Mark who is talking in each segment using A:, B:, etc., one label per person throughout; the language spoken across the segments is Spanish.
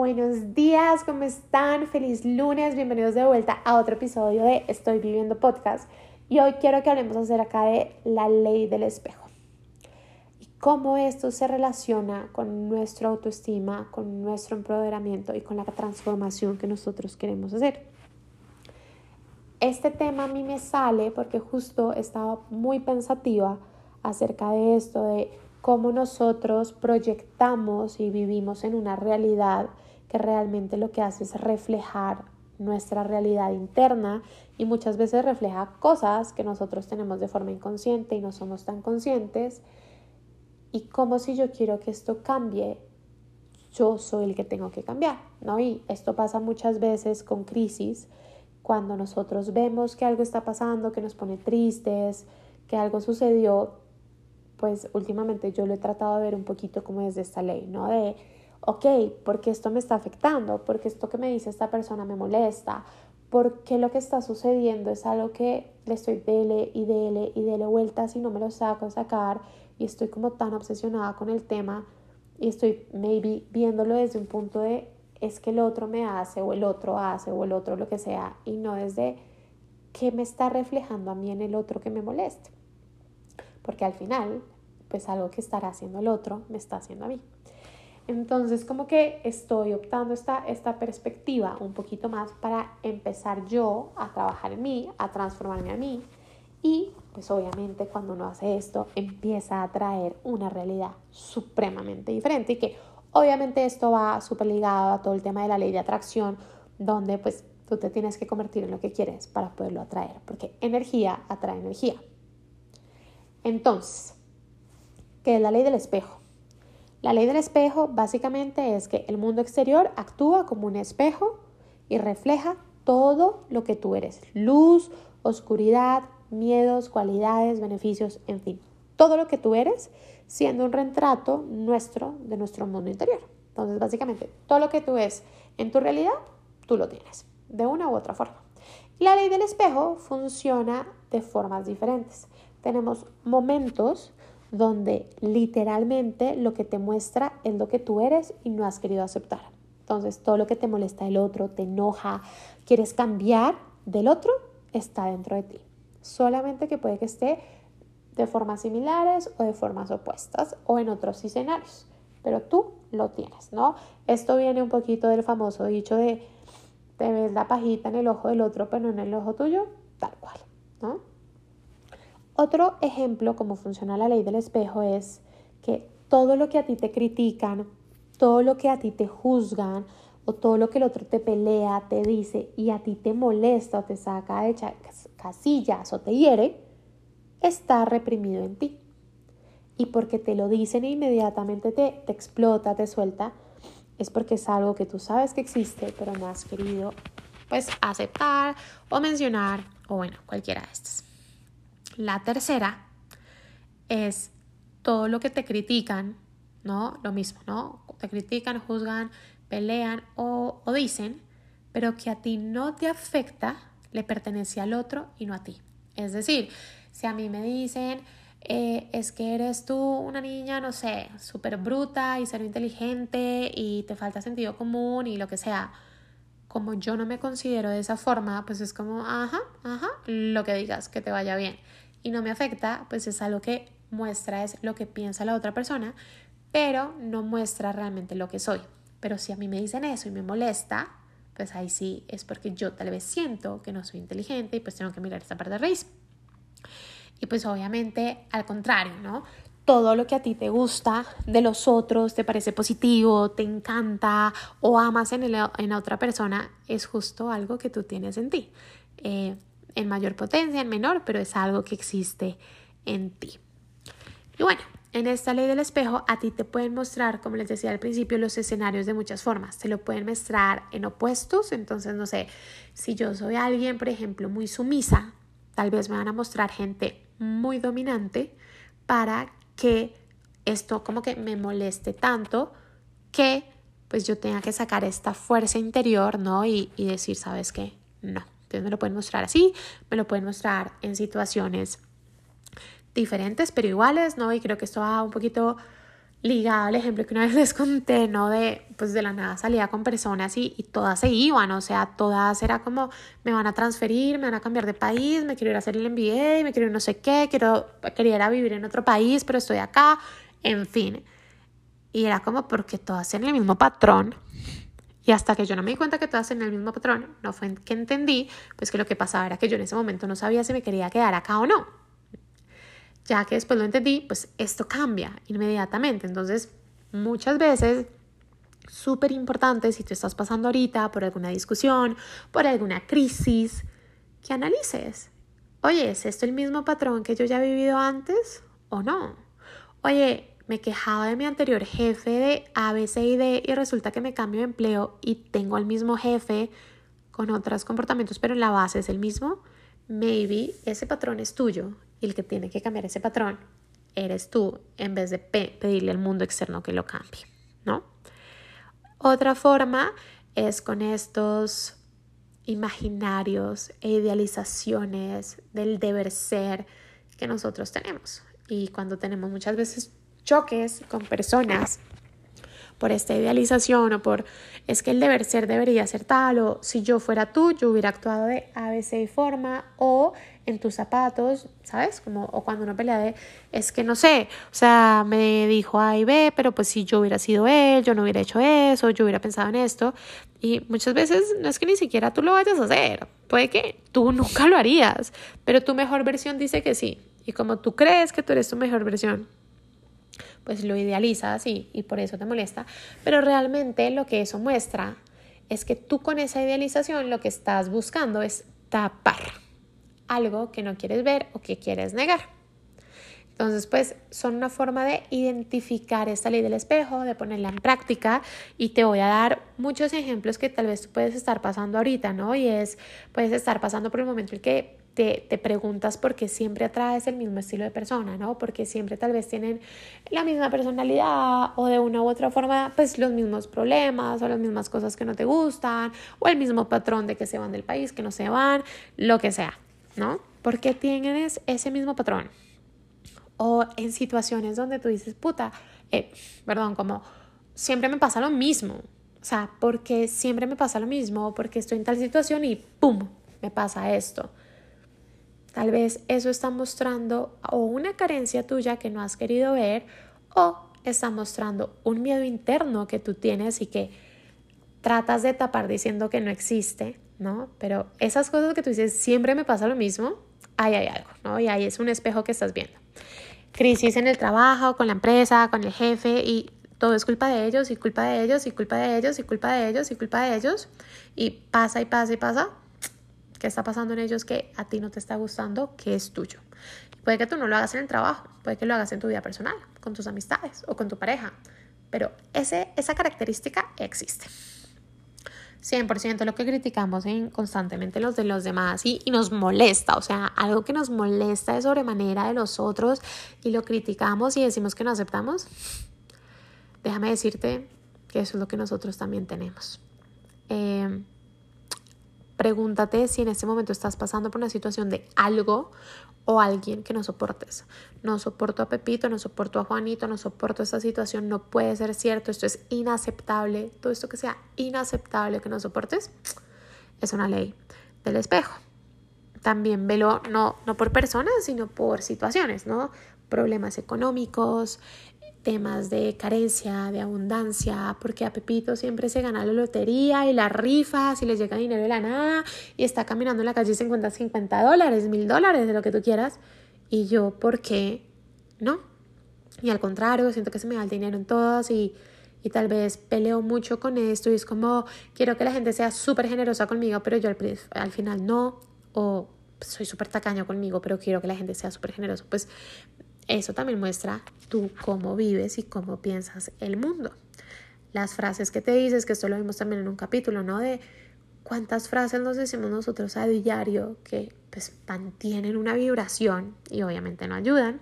A: buenos días, ¿cómo están? Feliz lunes, bienvenidos de vuelta a otro episodio de Estoy Viviendo Podcast. Y hoy quiero que hablemos acerca de la ley del espejo y cómo esto se relaciona con nuestra autoestima, con nuestro empoderamiento y con la transformación que nosotros queremos hacer. Este tema a mí me sale porque justo estaba muy pensativa acerca de esto, de cómo nosotros proyectamos y vivimos en una realidad que realmente lo que hace es reflejar nuestra realidad interna y muchas veces refleja cosas que nosotros tenemos de forma inconsciente y no somos tan conscientes. Y como si yo quiero que esto cambie, yo soy el que tengo que cambiar, ¿no? Y esto pasa muchas veces con crisis, cuando nosotros vemos que algo está pasando, que nos pone tristes, que algo sucedió, pues últimamente yo lo he tratado de ver un poquito como desde esta ley, ¿no? De, ok, ¿por qué esto me está afectando? ¿Por qué esto que me dice esta persona me molesta? ¿Por qué lo que está sucediendo es algo que le estoy dele y dele y dele vueltas y no me lo saco sacar y estoy como tan obsesionada con el tema y estoy maybe viéndolo desde un punto de es que el otro me hace o el otro hace o el otro lo que sea y no desde qué me está reflejando a mí en el otro que me moleste porque al final, pues algo que estará haciendo el otro me está haciendo a mí. Entonces, como que estoy optando esta, esta perspectiva un poquito más para empezar yo a trabajar en mí, a transformarme a mí. Y pues obviamente cuando uno hace esto, empieza a traer una realidad supremamente diferente y que obviamente esto va súper ligado a todo el tema de la ley de atracción, donde pues tú te tienes que convertir en lo que quieres para poderlo atraer, porque energía atrae energía. Entonces, ¿qué es la ley del espejo? La ley del espejo básicamente es que el mundo exterior actúa como un espejo y refleja todo lo que tú eres. Luz, oscuridad, miedos, cualidades, beneficios, en fin. Todo lo que tú eres siendo un retrato nuestro de nuestro mundo interior. Entonces, básicamente, todo lo que tú ves en tu realidad, tú lo tienes, de una u otra forma. La ley del espejo funciona de formas diferentes tenemos momentos donde literalmente lo que te muestra es lo que tú eres y no has querido aceptar. Entonces, todo lo que te molesta del otro, te enoja, quieres cambiar del otro, está dentro de ti. Solamente que puede que esté de formas similares o de formas opuestas o en otros escenarios, pero tú lo tienes, ¿no? Esto viene un poquito del famoso dicho de te ves la pajita en el ojo del otro, pero no en el ojo tuyo, tal cual, ¿no? Otro ejemplo, cómo funciona la ley del espejo, es que todo lo que a ti te critican, todo lo que a ti te juzgan o todo lo que el otro te pelea, te dice y a ti te molesta o te saca de casillas o te hiere, está reprimido en ti. Y porque te lo dicen e inmediatamente te, te explota, te suelta, es porque es algo que tú sabes que existe, pero no has querido pues aceptar o mencionar o bueno, cualquiera de estas. La tercera es todo lo que te critican, ¿no? Lo mismo, ¿no? Te critican, juzgan, pelean o, dicen, pero que a ti no te afecta, le pertenece al otro y no a ti. Es decir, si a mí me dicen, eh, es que eres tú una niña, no sé, súper bruta y ser inteligente y te falta sentido común y lo que sea, como yo no me considero de esa forma, pues es como, ajá, ajá, lo que digas, que te vaya bien y no me afecta, pues es algo que muestra es lo que piensa la otra persona, pero no muestra realmente lo que soy. Pero si a mí me dicen eso y me molesta, pues ahí sí es porque yo tal vez siento que no soy inteligente y pues tengo que mirar esta parte de raíz. Y pues obviamente al contrario, ¿no? Todo lo que a ti te gusta de los otros, te parece positivo, te encanta o amas en, en la otra persona, es justo algo que tú tienes en ti. Eh, en mayor potencia, en menor, pero es algo que existe en ti. Y bueno, en esta ley del espejo a ti te pueden mostrar, como les decía al principio, los escenarios de muchas formas. Te lo pueden mostrar en opuestos, entonces no sé, si yo soy alguien, por ejemplo, muy sumisa, tal vez me van a mostrar gente muy dominante para que esto como que me moleste tanto que pues yo tenga que sacar esta fuerza interior, ¿no? Y, y decir, ¿sabes qué? No, entonces me lo pueden mostrar así, me lo pueden mostrar en situaciones diferentes pero iguales, ¿no? Y creo que esto va un poquito ligado al ejemplo que una vez les conté, ¿no? De, pues de la nada salía con personas y, y, todas se iban, o sea, todas era como, me van a transferir, me van a cambiar de país, me quiero ir a hacer el MBA, me quiero ir no sé qué, quiero, quería ir a vivir en otro país, pero estoy acá, en fin. Y era como porque todas tienen el mismo patrón. Y hasta que yo no me di cuenta que todas tenían el mismo patrón, no fue que entendí, pues que lo que pasaba era que yo en ese momento no sabía si me quería quedar acá o no ya que después lo entendí, pues esto cambia inmediatamente. Entonces, muchas veces, súper importante, si te estás pasando ahorita por alguna discusión, por alguna crisis, que analices. Oye, ¿es esto el mismo patrón que yo ya he vivido antes o no? Oye, me quejaba de mi anterior jefe de A, B, C y D y resulta que me cambio de empleo y tengo al mismo jefe con otros comportamientos, pero en la base es el mismo. Maybe ese patrón es tuyo y el que tiene que cambiar ese patrón eres tú en vez de pedirle al mundo externo que lo cambie, ¿no? Otra forma es con estos imaginarios e idealizaciones del deber ser que nosotros tenemos. Y cuando tenemos muchas veces choques con personas por esta idealización o por es que el deber ser debería ser tal o si yo fuera tú yo hubiera actuado de A, B, C y forma o en tus zapatos, ¿sabes? Como, o cuando uno pelea de, es que no sé, o sea, me dijo A y B, pero pues si yo hubiera sido él, yo no hubiera hecho eso, yo hubiera pensado en esto. Y muchas veces no es que ni siquiera tú lo vayas a hacer, puede que tú nunca lo harías, pero tu mejor versión dice que sí. Y como tú crees que tú eres tu mejor versión, pues lo idealizas y, y por eso te molesta. Pero realmente lo que eso muestra es que tú con esa idealización lo que estás buscando es tapar algo que no quieres ver o que quieres negar. Entonces, pues son una forma de identificar esta ley del espejo, de ponerla en práctica y te voy a dar muchos ejemplos que tal vez tú puedes estar pasando ahorita, ¿no? Y es, puedes estar pasando por el momento en que te, te, preguntas por qué siempre atraes el mismo estilo de persona, ¿no? Porque siempre tal vez tienen la misma personalidad o de una u otra forma, pues los mismos problemas o las mismas cosas que no te gustan o el mismo patrón de que se van del país, que no se van, lo que sea. ¿no? Porque tienes ese mismo patrón. O en situaciones donde tú dices, puta, eh, perdón, como siempre me pasa lo mismo. O sea, porque siempre me pasa lo mismo, porque estoy en tal situación y ¡pum! me pasa esto. Tal vez eso está mostrando o una carencia tuya que no has querido ver o está mostrando un miedo interno que tú tienes y que tratas de tapar diciendo que no existe ¿no? Pero esas cosas que tú dices, siempre me pasa lo mismo, ahí hay algo, ¿no? Y ahí es un espejo que estás viendo. Crisis en el trabajo, con la empresa, con el jefe y todo es culpa de ellos y culpa de ellos y culpa de ellos y culpa de ellos y culpa de ellos y pasa y pasa y pasa. ¿Qué está pasando en ellos que a ti no te está gustando, que es tuyo? Puede que tú no lo hagas en el trabajo, puede que lo hagas en tu vida personal, con tus amistades o con tu pareja, pero ese, esa característica existe. 100% lo que criticamos en constantemente los de los demás y, y, nos molesta, o sea, algo que nos molesta de sobremanera de los otros y lo criticamos y decimos que no aceptamos, déjame decirte que eso es lo que nosotros también tenemos. Eh, pregúntate si en este momento estás pasando por una situación de algo o alguien que no soportes. No soporto a Pepito, no soporto a Juanito, no soporto esta situación, no puede ser cierto, esto es inaceptable, todo esto que sea inaceptable que no soportes, es una ley del espejo. También velo no, no por personas, sino por situaciones, ¿no? Problemas económicos, temas de carencia, de abundancia, porque a Pepito siempre se gana la lotería y la rifa, si le llega dinero de la nada y está caminando en la calle 50, 50 dólares, mil dólares, de lo que tú quieras. Y yo, ¿por qué no? Y al contrario, siento que se me da el dinero en todas y, y tal vez peleo mucho con esto y es como, quiero que la gente sea súper generosa conmigo, pero yo al, al final no, o soy súper tacaño conmigo, pero quiero que la gente sea súper generosa. Pues eso también muestra tú cómo vives y cómo piensas el mundo. Las frases que te dices, que esto lo vimos también en un capítulo, ¿no? De cuántas frases nos decimos nosotros a diario que pues mantienen una vibración y obviamente no ayudan.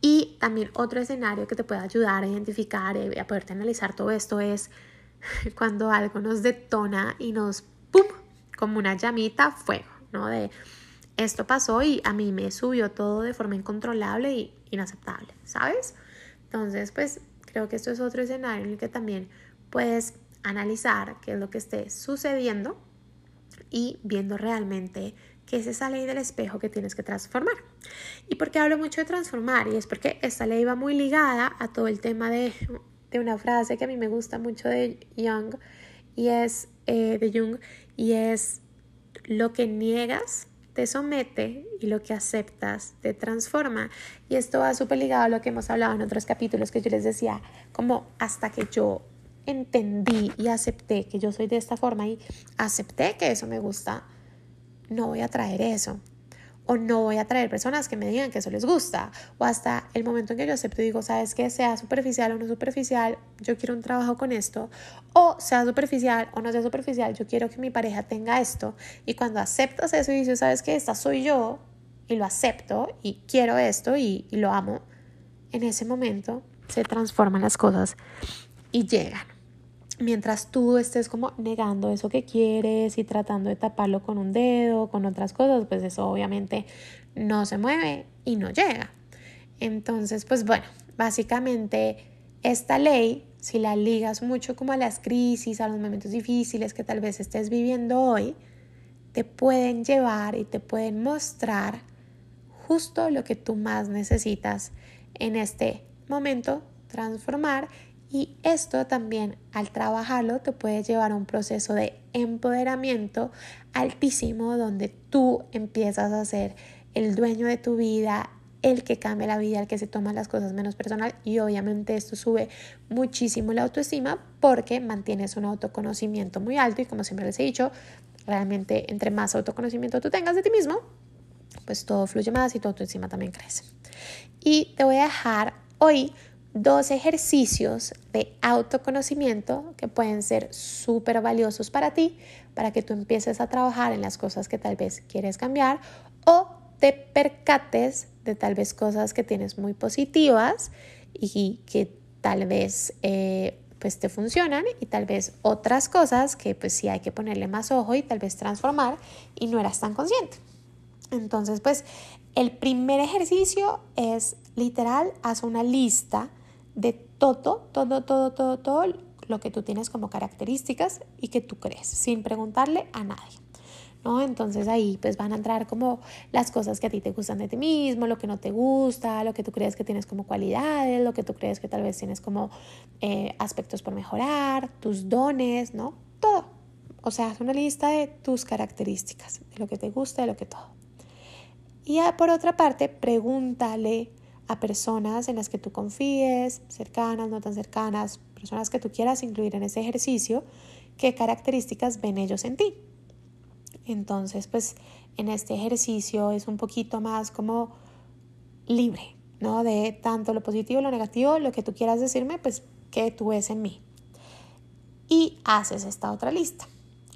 A: Y también otro escenario que te puede ayudar a identificar y a poderte analizar todo esto es cuando algo nos detona y nos, ¡pum!, como una llamita, fuego, ¿no? De esto pasó y a mí me subió todo de forma incontrolable y inaceptable, ¿sabes? Entonces, pues creo que esto es otro escenario en el que también puedes analizar qué es lo que esté sucediendo y viendo realmente qué es esa ley del espejo que tienes que transformar. ¿Y por qué hablo mucho de transformar? Y es porque esta ley va muy ligada a todo el tema de, de una frase que a mí me gusta mucho de Jung y es eh, de Jung y es lo que niegas te somete y lo que aceptas te transforma. Y esto va súper ligado a lo que hemos hablado en otros capítulos que yo les decía, como hasta que yo entendí y acepté que yo soy de esta forma y acepté que eso me gusta, no voy a traer eso. O no voy a traer personas que me digan que eso les gusta. O hasta el momento en que yo acepto y digo, sabes que sea superficial o no superficial, yo quiero un trabajo con esto. O sea superficial o no sea superficial, yo quiero que mi pareja tenga esto. Y cuando aceptas eso y dices, sabes que esta soy yo y lo acepto y quiero esto y, y lo amo, en ese momento se transforman las cosas y llegan mientras tú estés como negando eso que quieres y tratando de taparlo con un dedo, con otras cosas, pues eso obviamente no se mueve y no llega. Entonces, pues bueno, básicamente esta ley, si la ligas mucho como a las crisis, a los momentos difíciles que tal vez estés viviendo hoy, te pueden llevar y te pueden mostrar justo lo que tú más necesitas en este momento, transformar y esto también al trabajarlo te puede llevar a un proceso de empoderamiento altísimo donde tú empiezas a ser el dueño de tu vida, el que cambia la vida, el que se toma las cosas menos personal y obviamente esto sube muchísimo la autoestima porque mantienes un autoconocimiento muy alto y como siempre les he dicho, realmente entre más autoconocimiento tú tengas de ti mismo, pues todo fluye más y tu autoestima también crece. Y te voy a dejar hoy dos ejercicios de autoconocimiento que pueden ser súper valiosos para ti, para que tú empieces a trabajar en las cosas que tal vez quieres cambiar o te percates de tal vez cosas que tienes muy positivas y que tal vez eh, pues te funcionan y tal vez otras cosas que pues sí hay que ponerle más ojo y tal vez transformar y no eras tan consciente. Entonces pues el primer ejercicio es literal, haz una lista de todo, todo, todo, todo, todo lo que tú tienes como características y que tú crees, sin preguntarle a nadie. ¿No? Entonces ahí pues van a entrar como las cosas que a ti te gustan de ti mismo, lo que no te gusta, lo que tú crees que tienes como cualidades, lo que tú crees que tal vez tienes como eh, aspectos por mejorar, tus dones, ¿no? Todo. O sea, haz una lista de tus características, de lo que te gusta, de lo que todo. Y por otra parte, pregúntale a personas en las que tú confíes, cercanas, no tan cercanas, personas que tú quieras incluir en ese ejercicio, qué características ven ellos en ti. Entonces, pues en este ejercicio es un poquito más como libre, ¿no? De tanto lo positivo, lo negativo, lo que tú quieras decirme, pues que tú ves en mí. Y haces esta otra lista.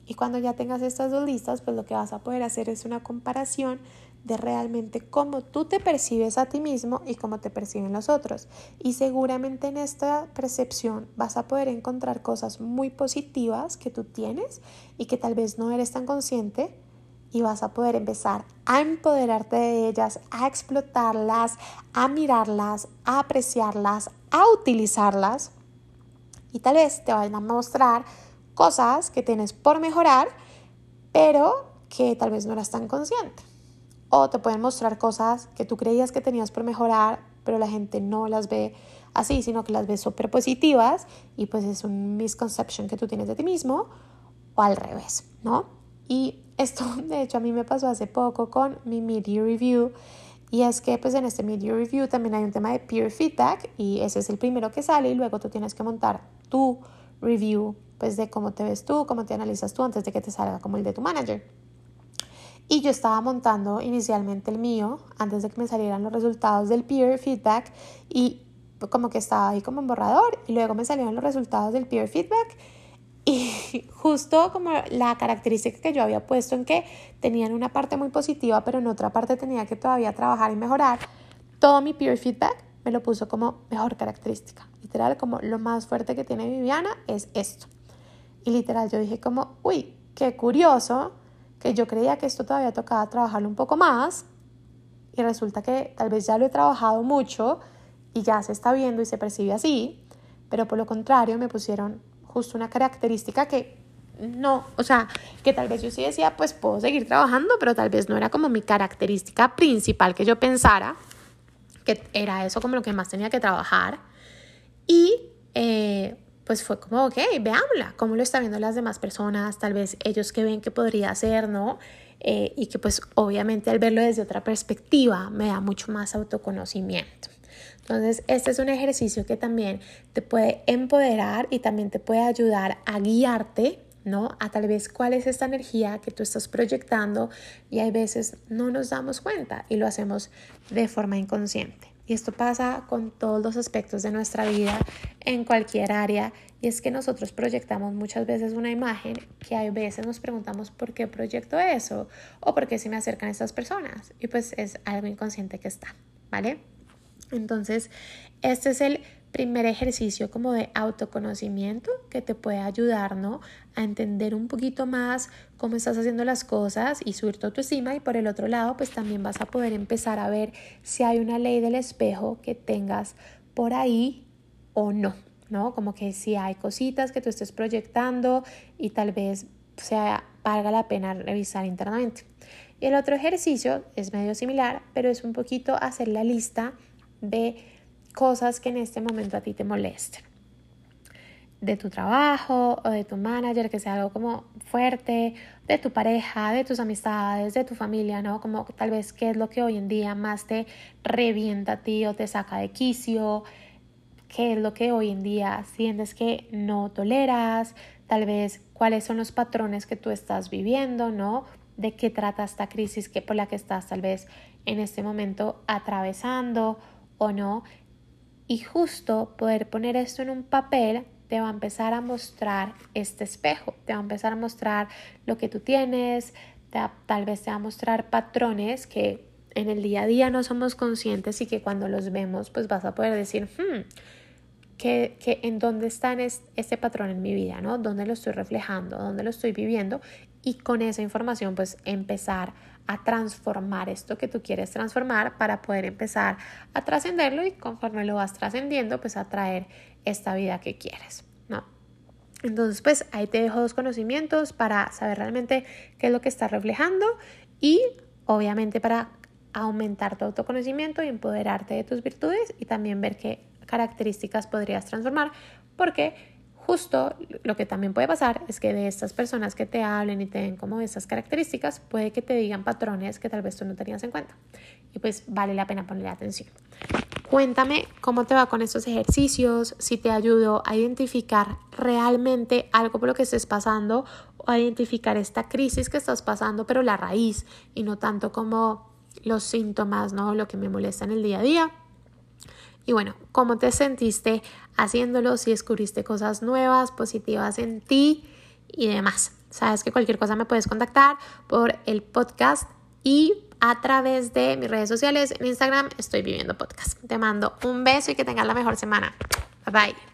A: Y cuando ya tengas estas dos listas, pues lo que vas a poder hacer es una comparación de realmente cómo tú te percibes a ti mismo y cómo te perciben los otros. Y seguramente en esta percepción vas a poder encontrar cosas muy positivas que tú tienes y que tal vez no eres tan consciente y vas a poder empezar a empoderarte de ellas, a explotarlas, a mirarlas, a apreciarlas, a utilizarlas y tal vez te vayan a mostrar cosas que tienes por mejorar, pero que tal vez no eras tan consciente. O te pueden mostrar cosas que tú creías que tenías por mejorar, pero la gente no las ve así, sino que las ve súper positivas y pues es un misconception que tú tienes de ti mismo o al revés, ¿no? Y esto de hecho a mí me pasó hace poco con mi media review y es que pues en este media review también hay un tema de peer feedback y ese es el primero que sale y luego tú tienes que montar tu review pues de cómo te ves tú, cómo te analizas tú antes de que te salga como el de tu manager. Y yo estaba montando inicialmente el mío antes de que me salieran los resultados del peer feedback y como que estaba ahí como en borrador y luego me salieron los resultados del peer feedback y justo como la característica que yo había puesto en que tenían una parte muy positiva pero en otra parte tenía que todavía trabajar y mejorar, todo mi peer feedback me lo puso como mejor característica. Literal, como lo más fuerte que tiene Viviana es esto. Y literal, yo dije como, uy, qué curioso que yo creía que esto todavía tocaba trabajarlo un poco más y resulta que tal vez ya lo he trabajado mucho y ya se está viendo y se percibe así, pero por lo contrario me pusieron justo una característica que no, o sea, que tal vez yo sí decía, pues puedo seguir trabajando, pero tal vez no era como mi característica principal que yo pensara, que era eso como lo que más tenía que trabajar. Y eh, pues fue como, ok, veámosla, cómo lo están viendo las demás personas, tal vez ellos que ven que podría ser, ¿no? Eh, y que pues obviamente al verlo desde otra perspectiva me da mucho más autoconocimiento. Entonces, este es un ejercicio que también te puede empoderar y también te puede ayudar a guiarte ¿no? A tal vez cuál es esta energía que tú estás proyectando y hay veces no nos damos cuenta y lo hacemos de forma inconsciente. Y esto pasa con todos los aspectos de nuestra vida en cualquier área. Y es que nosotros proyectamos muchas veces una imagen que hay veces nos preguntamos por qué proyecto eso o por qué se me acercan estas personas y pues es algo inconsciente que está, ¿vale? Entonces, este es el primer ejercicio como de autoconocimiento que te puede ayudar, ¿no? A entender un poquito más cómo estás haciendo las cosas y subir tu autoestima y por el otro lado, pues también vas a poder empezar a ver si hay una ley del espejo que tengas por ahí o no, ¿no? Como que si hay cositas que tú estés proyectando y tal vez sea valga la pena revisar internamente. Y el otro ejercicio es medio similar, pero es un poquito hacer la lista de cosas que en este momento a ti te molesten. De tu trabajo o de tu manager, que sea algo como fuerte, de tu pareja, de tus amistades, de tu familia, ¿no? Como tal vez qué es lo que hoy en día más te revienta a ti o te saca de quicio, qué es lo que hoy en día sientes que no toleras, tal vez cuáles son los patrones que tú estás viviendo, ¿no? De qué trata esta crisis que por la que estás tal vez en este momento atravesando o no. Y justo poder poner esto en un papel te va a empezar a mostrar este espejo, te va a empezar a mostrar lo que tú tienes, tal vez te va a mostrar patrones que en el día a día no somos conscientes y que cuando los vemos pues vas a poder decir, hmm, que, en dónde está este patrón en mi vida, ¿no? ¿Dónde lo estoy reflejando? ¿Dónde lo estoy viviendo? Y con esa información pues empezar a transformar esto que tú quieres transformar para poder empezar a trascenderlo y conforme lo vas trascendiendo, pues a traer esta vida que quieres, ¿no? Entonces, pues ahí te dejo dos conocimientos para saber realmente qué es lo que estás reflejando y obviamente para aumentar tu autoconocimiento y empoderarte de tus virtudes y también ver qué características podrías transformar porque Justo lo que también puede pasar es que de estas personas que te hablen y te den como esas características, puede que te digan patrones que tal vez tú no tenías en cuenta. Y pues vale la pena ponerle atención. Cuéntame cómo te va con estos ejercicios, si te ayudo a identificar realmente algo por lo que estés pasando o a identificar esta crisis que estás pasando, pero la raíz y no tanto como los síntomas, ¿no? Lo que me molesta en el día a día. Y bueno, ¿cómo te sentiste haciéndolo? Si descubriste cosas nuevas, positivas en ti y demás. Sabes que cualquier cosa me puedes contactar por el podcast y a través de mis redes sociales en Instagram estoy viviendo podcast. Te mando un beso y que tengas la mejor semana. Bye bye.